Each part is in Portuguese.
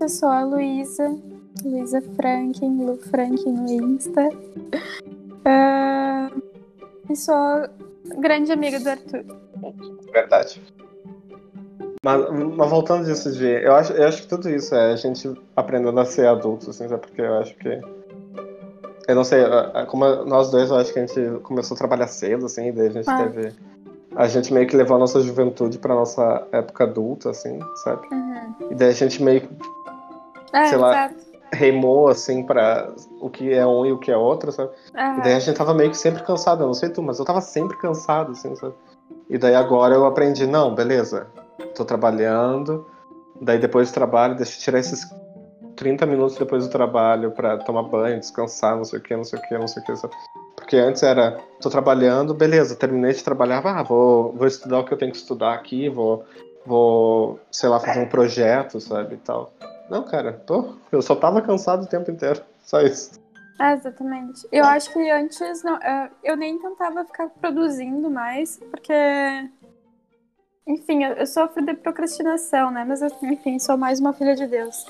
Eu sou a Luísa, Luísa Franklin, Lu Franklin no Insta. Uh, e sou grande amiga do Arthur. Verdade. Mas, mas voltando disso de. Eu acho, eu acho que tudo isso é a gente aprendendo a ser adulto, assim? Porque eu acho que. Eu não sei, como nós dois, eu acho que a gente começou a trabalhar cedo, assim, daí a gente ah. teve. A gente meio que levou a nossa juventude pra nossa época adulta, assim, sabe? Uhum. E daí a gente meio que. É, sei lá. Exato reimou, assim, pra o que é um e o que é outro, sabe? Uhum. E daí a gente tava meio que sempre cansado, eu não sei tu, mas eu tava sempre cansado, assim, sabe? E daí agora eu aprendi, não, beleza, tô trabalhando, daí depois do trabalho, deixa eu tirar esses 30 minutos depois do trabalho para tomar banho, descansar, não sei o que, não sei o que, não sei o que, sabe? Porque antes era, tô trabalhando, beleza, terminei de trabalhar, ah, vou, vou estudar o que eu tenho que estudar aqui, vou, vou, sei lá, fazer um projeto, sabe, e tal. Não, cara, tô, eu só tava cansado o tempo inteiro, só isso. É, exatamente. Eu acho que antes não, é, eu nem tentava ficar produzindo mais, porque enfim, eu, sofro de procrastinação, né? Mas, enfim, sou mais uma filha de Deus.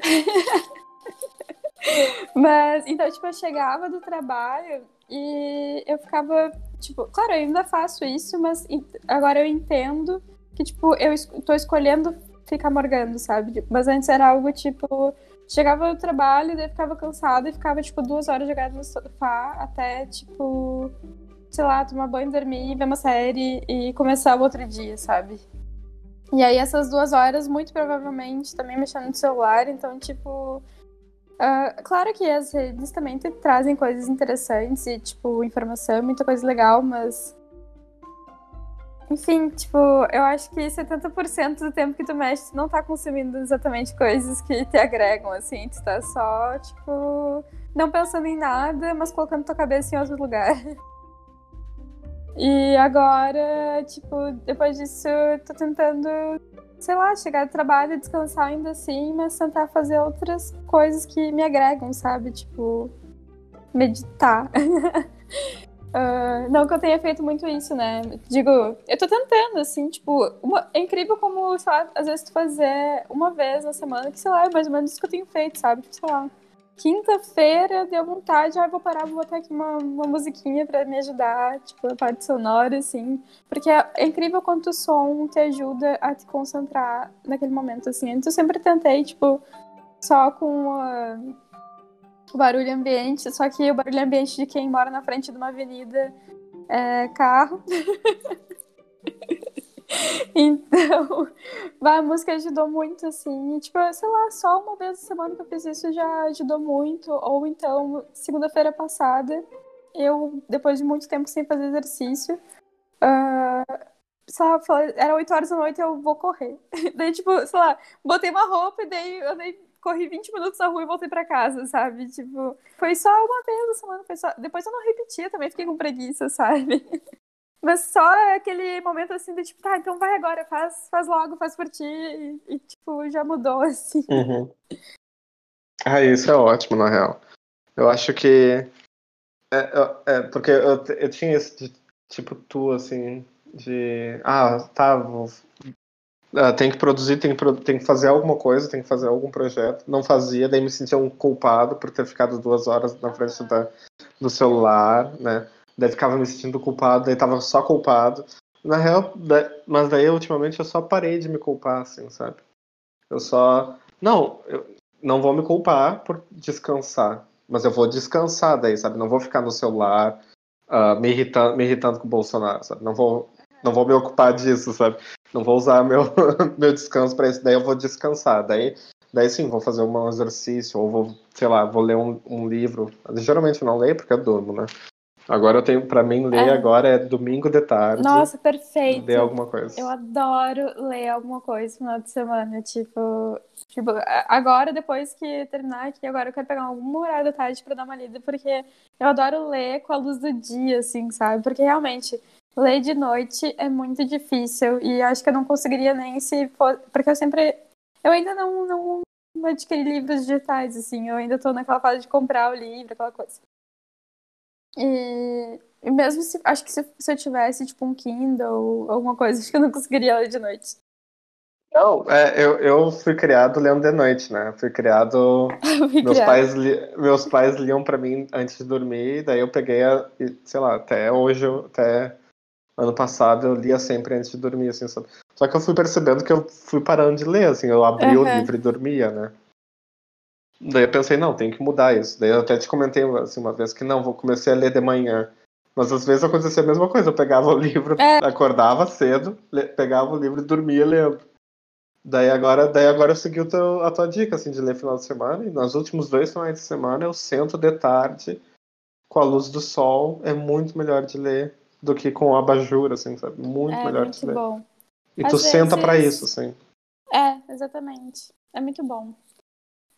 Mas, então, tipo, eu chegava do trabalho e eu ficava, tipo, claro, eu ainda faço isso, mas agora eu entendo que, tipo, eu tô escolhendo ficar morgando, sabe? Mas antes era algo, tipo, chegava do trabalho, daí ficava cansada e ficava, tipo, duas horas jogada no sofá até, tipo, sei lá, tomar banho, dormir, ver uma série e começar o outro dia, sabe? E aí essas duas horas, muito provavelmente, também mexendo no celular, então, tipo. Uh, claro que as redes também trazem coisas interessantes e, tipo, informação, muita coisa legal, mas. Enfim, tipo, eu acho que 70% do tempo que tu mexe, tu não tá consumindo exatamente coisas que te agregam, assim, tu tá só, tipo, não pensando em nada, mas colocando tua cabeça em outro lugar. E agora, tipo, depois disso, eu tô tentando, sei lá, chegar do trabalho, descansar ainda assim, mas tentar fazer outras coisas que me agregam, sabe? Tipo, meditar. uh, não que eu tenha feito muito isso, né? Digo, eu tô tentando, assim, tipo, uma, é incrível como, sei lá, às vezes tu fazer uma vez na semana, que sei lá, é mais ou menos isso que eu tenho feito, sabe? Tipo, sei lá quinta-feira deu vontade, ah, vou parar, vou botar aqui uma, uma musiquinha para me ajudar, tipo, a parte sonora, assim. Porque é, é, incrível quanto o som te ajuda a te concentrar naquele momento, assim. Antes eu sempre tentei, tipo, só com o barulho ambiente, só que o barulho ambiente de quem mora na frente de uma avenida é carro. Então, a música ajudou muito, assim. Tipo, sei lá, só uma vez na semana que eu fiz isso já ajudou muito. Ou então, segunda-feira passada, eu, depois de muito tempo sem fazer exercício, uh, sei lá, era 8 horas da noite eu vou correr. daí, tipo, sei lá, botei uma roupa e daí eu corri 20 minutos na rua e voltei pra casa, sabe? Tipo, foi só uma vez na semana, foi só... Depois eu não repetia também, fiquei com preguiça, sabe? Mas só aquele momento assim de tipo, tá, então vai agora, faz, faz logo, faz por ti. E, e tipo, já mudou, assim. Uhum. Ah, isso é ótimo, na real. Eu acho que. É, é porque eu, eu tinha esse de, tipo tu, assim, de. Ah, tá, vou, ah, tem que produzir, tem que, tem que fazer alguma coisa, tem que fazer algum projeto. Não fazia, daí me sentia um culpado por ter ficado duas horas na frente da, do celular, né? Daí ficava me sentindo culpado, daí tava só culpado. Na real, mas daí ultimamente eu só parei de me culpar, assim, sabe? Eu só. Não, eu não vou me culpar por descansar. Mas eu vou descansar daí, sabe? Não vou ficar no celular uh, me, irritando, me irritando com o Bolsonaro, sabe? Não vou, não vou me ocupar disso, sabe? Não vou usar meu, meu descanso para isso. Daí eu vou descansar. Daí, daí sim, vou fazer um exercício, ou vou, sei lá, vou ler um, um livro. Geralmente eu não leio porque eu durmo, né? Agora eu tenho, para mim, ler é. agora é domingo de tarde. Nossa, perfeito. Ler alguma coisa. Eu adoro ler alguma coisa no final de semana. Tipo, tipo, agora, depois que terminar aqui, agora eu quero pegar algum horário da tarde para dar uma lida, porque eu adoro ler com a luz do dia, assim, sabe? Porque realmente, ler de noite é muito difícil. E acho que eu não conseguiria nem se for. Porque eu sempre. Eu ainda não, não adquiri livros digitais, assim. Eu ainda tô naquela fase de comprar o livro, aquela coisa. E, e mesmo se. Acho que se, se, eu tivesse, tipo, um Kindle ou alguma coisa, acho que eu não conseguiria ler de noite. Não, é, eu, eu fui criado lendo de noite, né? Fui criado. Fui meus, pais li- meus pais liam pra mim antes de dormir, daí eu peguei, a, sei lá, até hoje, até ano passado, eu lia sempre antes de dormir, assim, sabe? Só que eu fui percebendo que eu fui parando de ler, assim, eu abri o Aham. livro e dormia, né? Daí eu pensei, não, tem que mudar isso. Daí eu até te comentei assim, uma vez que não, vou comecei a ler de manhã. Mas às vezes acontecia a mesma coisa, eu pegava o livro, É. acordava cedo, pegava o livro e dormia lendo. Daí agora, daí agora eu segui o teu- a tua dica, assim, de ler final de semana, e nos últimos dois finais de semana eu sento de tarde com a luz do sol, é muito melhor de ler do que com abajur, assim, sabe? Muito É melhor de muito ler. bom. E Às tu senta pra vezes- isso, assim. É, exatamente. É muito bom.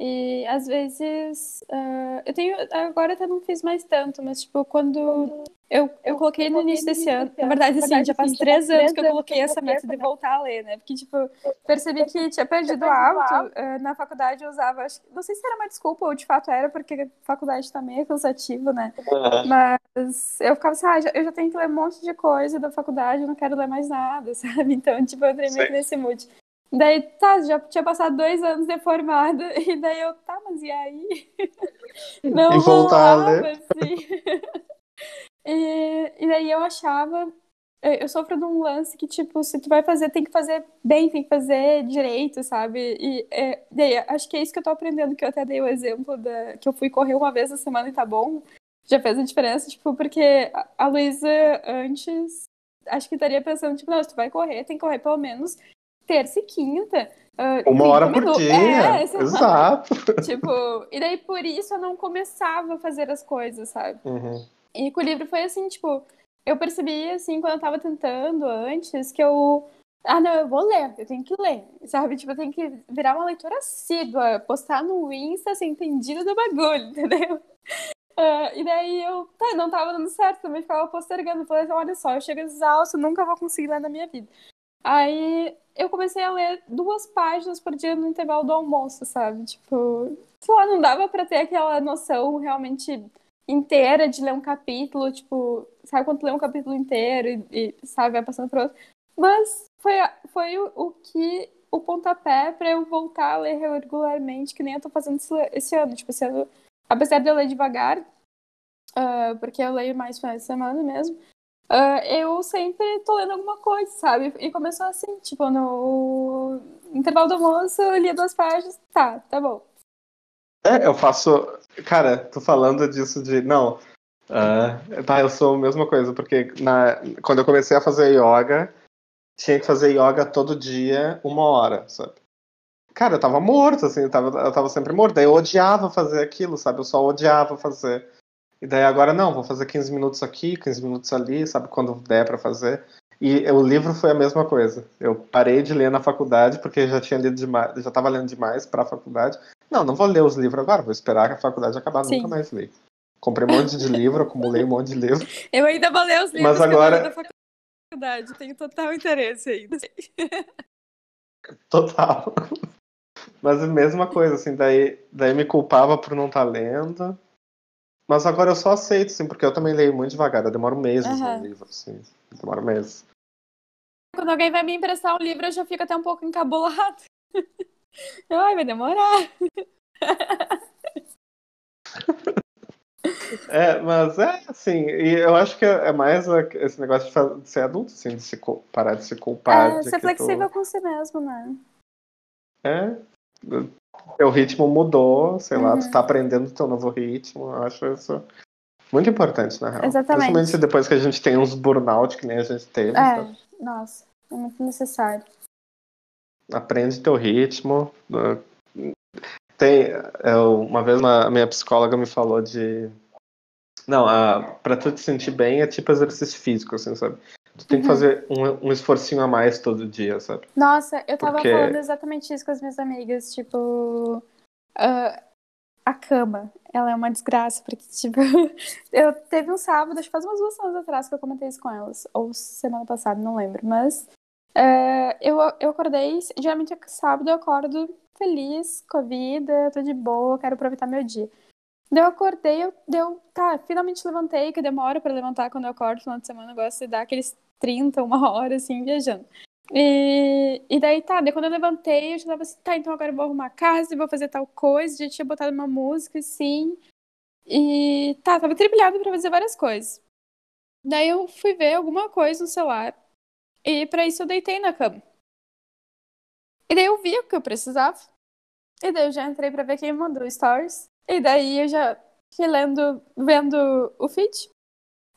E às vezes ah, eu tenho. Agora até não fiz mais tanto, mas tipo, quando eu, eu coloquei no início desse ano. Na verdade, assim, já faz três anos que eu coloquei essa meta de voltar a ler, né? Porque, tipo, percebi que tinha perdido o hábito. Ah, Na faculdade eu usava, acho, que- não sei se era uma desculpa ou de fato era, porque a faculdade tá meio cansativo, né? Mas eu ficava assim, ah, já- eu já tenho que ler um monte de coisa da faculdade, eu não quero ler mais nada, sabe? Então, tipo, eu entrei meio nesse mood. Daí, tá, já tinha passado dois anos de formada, e daí eu, tá, mas e aí? Não E voltar a rolava, ler. assim. E, e daí eu achava, eu sofro de um lance que, tipo, se tu vai fazer, tem que fazer bem, tem que fazer direito, sabe? E é, daí, acho que é isso que eu tô aprendendo, que eu até dei o exemplo da, que eu fui correr uma vez na semana e tá bom. Já fez a diferença, tipo, porque a- Luísa antes, acho que estaria pensando, tipo, não, se tu vai correr, tem que correr pelo menos terça e quinta. ah, Uma 30 hora por minutos. dia. É. Exato. Tipo, e daí por isso eu não começava a fazer as coisas, sabe? Uhum. E com o livro foi assim, tipo, eu percebi, assim, quando eu tava tentando antes, que eu. Ah, não, eu vou ler, eu tenho que ler, sabe? Tipo, eu tenho que virar uma leitora assídua, postar no Insta, ser entendida do bagulho, entendeu? Ah, e daí eu, tá, não tava dando certo, também ficava postergando. Falei, assim, olha só, eu chego exausto, nunca vou conseguir ler na minha vida. Aí eu comecei a ler duas páginas por dia no intervalo do almoço, sabe? Tipo, sei lá, não dava pra ter aquela noção realmente inteira de ler um capítulo, tipo, sabe quando tu lê um capítulo inteiro e, e, sabe, vai passando pro outro. Mas foi, foi o, o que o pontapé pra eu voltar a ler regularmente, que nem eu tô fazendo esse, ano. Tipo, esse ano, apesar de eu ler devagar, ah, porque eu leio mais finais de semana mesmo, ah, eu sempre tô lendo alguma coisa, sabe? E começou assim, tipo, no intervalo do almoço, eu lia duas páginas, tá, tá bom. É, eu faço. Cara, tô falando disso de. Não. ah, tá, eu sou a mesma coisa, porque na... quando eu comecei a fazer yoga, tinha que fazer yoga todo dia, uma hora, sabe? Cara, eu tava morto, assim, eu tava, eu tava sempre morto. Daí eu odiava fazer aquilo, sabe? Eu só odiava fazer. E daí agora não, vou fazer 15 minutos aqui, 15 minutos ali, sabe? Quando der pra fazer. E o livro foi a mesma coisa. Eu parei de ler na faculdade, porque já tinha lido demais, já tava lendo demais pra faculdade. Não, não vou ler os livros agora, vou esperar que a faculdade acabar, Sim. nunca mais li. Comprei um monte de livro, acumulei um monte de livro. Eu ainda vou ler os livros Mas que agora- da faculdade, tenho total interesse ainda. Total. Mas a mesma coisa, assim, daí, daí me culpava por não estar lendo. Mas agora eu só aceito, assim, porque eu também leio muito devagar. Eu demoro meses Aham. no livro, assim. Demoro meses. Quando alguém vai me emprestar um livro, eu já fico até um pouco encabulado. Ai, vai demorar. É, mas é assim, e eu acho que é mais a- esse negócio de, ser adulto, assim, de se parar de se culpar. É, ser que tu- flexível com si mesmo, né? É. Teu ritmo mudou, sei lá, Uhum. tu tá aprendendo teu novo ritmo. Eu acho isso muito importante, na real. Exatamente. Principalmente depois que a gente tem uns burnout que nem a gente teve. É, nossa, é muito necessário. Aprende teu ritmo. né? Tem, é, uma vez uma, a minha psicóloga me falou de. Não, a, pra tu te sentir bem é tipo exercício físico, assim, sabe? Tu tem que Uhum. fazer um, um esforcinho a mais todo dia, sabe? Nossa, eu tava Porque- falando exatamente isso com as minhas amigas, tipo. ah, a cama, ela é uma desgraça, porque, tipo, eu teve um sábado, acho que faz umas duas semanas atrás que eu comentei isso com elas, ou semana passada, não lembro, mas é, eu, eu acordei, geralmente sábado eu acordo feliz com a vida, tô de boa, quero aproveitar meu dia. Daí eu acordei, eu deu, tá, finalmente levantei, que eu demoro pra levantar quando eu acordo final de semana, eu gosto de dar aqueles 30, uma hora, assim, viajando. E, e daí tá, daí quando eu levantei, eu já tava assim, tá, então agora eu vou arrumar a casa, vou fazer tal coisa, já tinha botado uma música, assim. E tá, tava trilhado pra fazer várias coisas. Daí eu fui ver alguma coisa no celular. E para isso eu deitei na cama. E daí eu vi o que eu precisava. E daí eu já entrei para ver quem mandou stories. E daí eu já fui lendo, vendo o feed.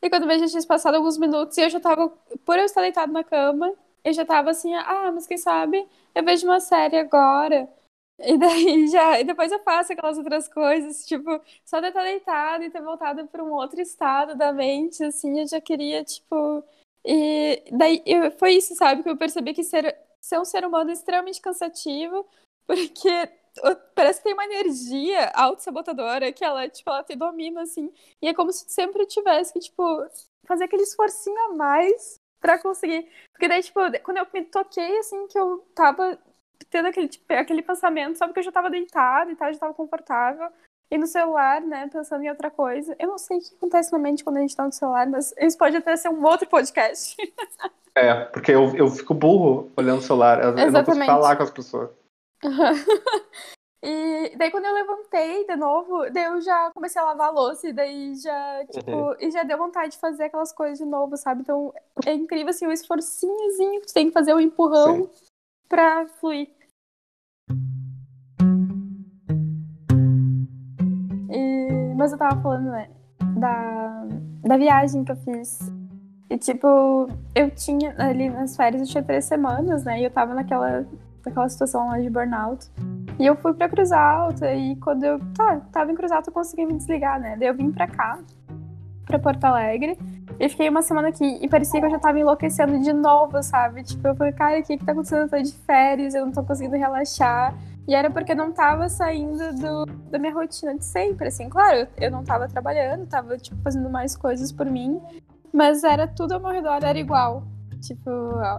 E quando vejo, já tinha passado alguns minutos e eu já tava, por eu estar deitado na cama, eu já tava assim, ah, mas quem sabe eu vejo uma série agora. E daí já, e depois eu faço aquelas outras coisas, tipo, só de estar deitado e ter voltado para um outro estado da mente, assim, eu já queria, tipo. E daí eu, foi isso, sabe, que eu percebi que ser, ser um ser humano é extremamente cansativo, porque parece que tem uma energia auto-sabotadora que ela, tipo, ela te domina, assim, e é como se sempre tivesse que, tipo, fazer aquele esforcinho a mais pra conseguir. Porque daí, tipo, quando eu me toquei, assim, que eu tava tendo aquele, tipo, aquele pensamento, só porque eu já tava deitada e tal, já tava confortável. E no celular, né, pensando em outra coisa. Eu não sei o que acontece na mente quando a gente tá no celular, mas isso pode até ser um outro podcast. É, porque eu, eu fico burro olhando o celular. Eu, eu não consigo falar com as pessoas. e daí quando eu levantei de novo, daí eu já comecei a lavar a louça e daí já, tipo, uhum. e já deu vontade de fazer aquelas coisas de novo, sabe? Então é incrível assim o esforcinhozinho que tu tem que fazer o um empurrão Sim. pra fluir. Mas eu tava falando, né, da, da viagem que eu fiz. E, tipo, eu tinha, ali nas férias, eu tinha três semanas, né, e eu tava naquela, naquela situação lá de burnout. E eu fui pra Cruz Alta, e quando eu tá, tava em Cruz Alta, eu consegui me desligar, né. Daí eu vim pra cá, pra Porto Alegre, e fiquei uma semana aqui, e parecia que eu já tava enlouquecendo de novo, sabe? Tipo, eu falei, cara, o que que tá acontecendo? Eu tô de férias, eu não tô conseguindo relaxar. E era porque eu não tava saindo do, da minha rotina de sempre, assim. Claro, eu não tava trabalhando, tava, tipo, fazendo mais coisas por mim. Mas era tudo ao meu redor, era igual. Tipo,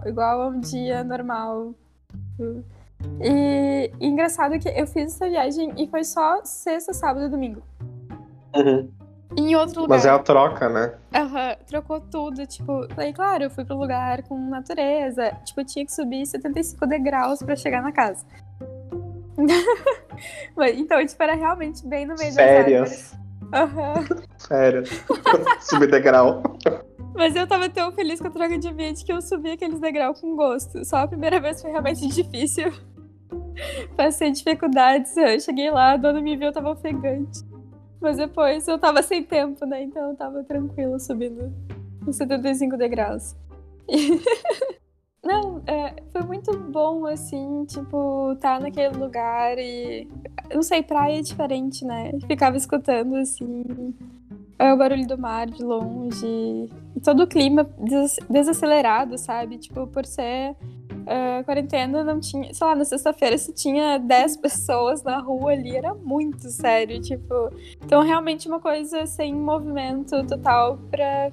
igual a um dia normal. E, e engraçado que eu fiz essa viagem e foi só sexta, sábado e domingo. Uhum. Em outro lugar. Mas é a troca, né? Aham, uhum, trocou tudo. Tipo, falei, claro, eu fui pro lugar com natureza. Tipo, eu tinha que subir 75 degraus para chegar na casa. então, tipo, era realmente bem no meio Férias. das árvores. Uhum. Férias. Subir degrau. Mas eu tava tão feliz com a troca de ambiente que eu subi aqueles degraus com gosto. Só a primeira vez foi realmente difícil. Passei dificuldades. Eu cheguei lá, a dona me viu, eu tava ofegante. Mas depois eu tava sem tempo, né? Então eu tava tranquila subindo os 75 degraus. Não, é, foi muito bom, assim, tipo, estar tá naquele lugar e. Não sei, praia é diferente, né? Ficava escutando, assim, o barulho do mar de longe. E todo o clima des desacelerado, sabe? Tipo, por ser uh, quarentena, não tinha. Sei lá, na sexta-feira, se tinha 10 pessoas na rua ali, era muito sério, tipo. Então, realmente, uma coisa sem movimento total pra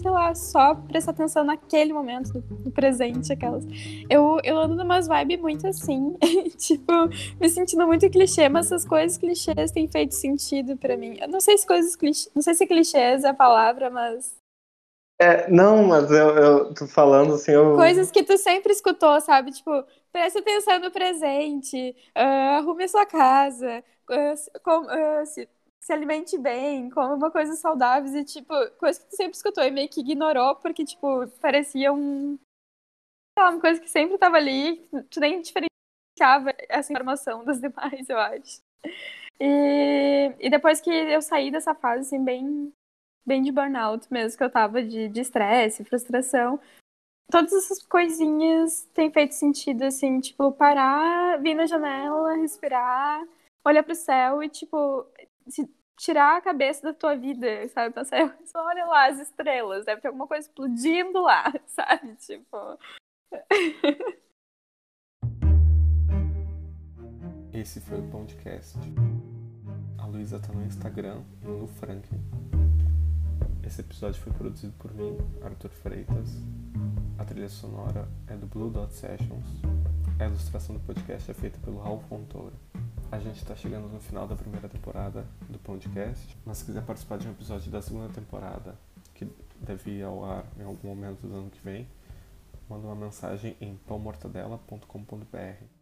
sei lá, só prestar atenção naquele momento, no presente, aquelas. Eu, eu ando numas vibes muito assim, tipo, me sentindo muito clichê, mas essas coisas clichês têm feito sentido para mim. Eu não sei se coisas clichês, não sei se clichês é a palavra, mas. É, não, mas eu, eu tô falando assim. Eu... Coisas que tu sempre escutou, sabe? Tipo, preste atenção no presente, uh, arrume a sua casa, uh, com, uh, se, se alimente bem, come uma coisa saudável e, tipo, coisa que tu sempre escutou e meio que ignorou porque, tipo, parecia um. Sei lá, uma coisa que sempre tava ali, tu nem diferenciava essa informação das demais, eu acho. E, e depois que eu saí dessa fase, assim, bem, bem de burnout mesmo, que eu tava de estresse, frustração, todas essas coisinhas têm feito sentido, assim, tipo, parar, vir na janela, respirar, olhar pro céu e, tipo, tirar a cabeça da tua vida, sabe? Pensar, só olha lá as estrelas, deve ter alguma coisa explodindo lá, sabe? Tipo. Esse foi o podcast. A Luísa tá no Instagram e no Franklin. Esse episódio foi produzido por mim, Arthur Freitas. A trilha sonora é do Blue Dot Sessions. A ilustração do podcast é feita pelo Raul Fontoura. A gente está chegando no final da primeira temporada do podcast. Mas se quiser participar de um episódio da segunda temporada, que deve ir ao ar em algum momento do ano que vem, manda uma mensagem em pãomortadela.com.br.